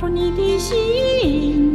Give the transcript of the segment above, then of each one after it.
说你的心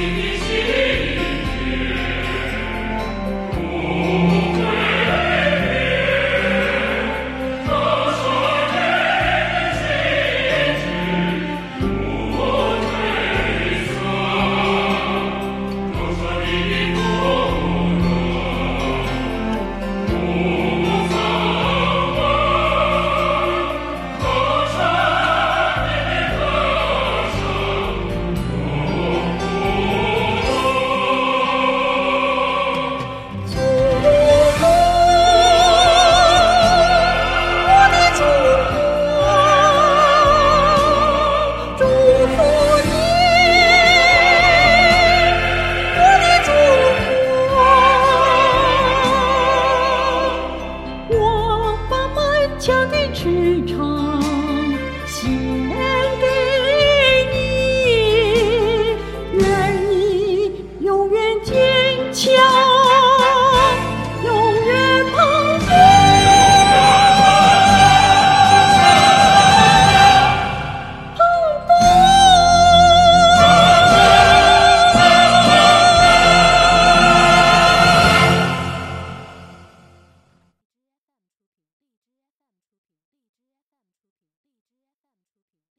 你的心。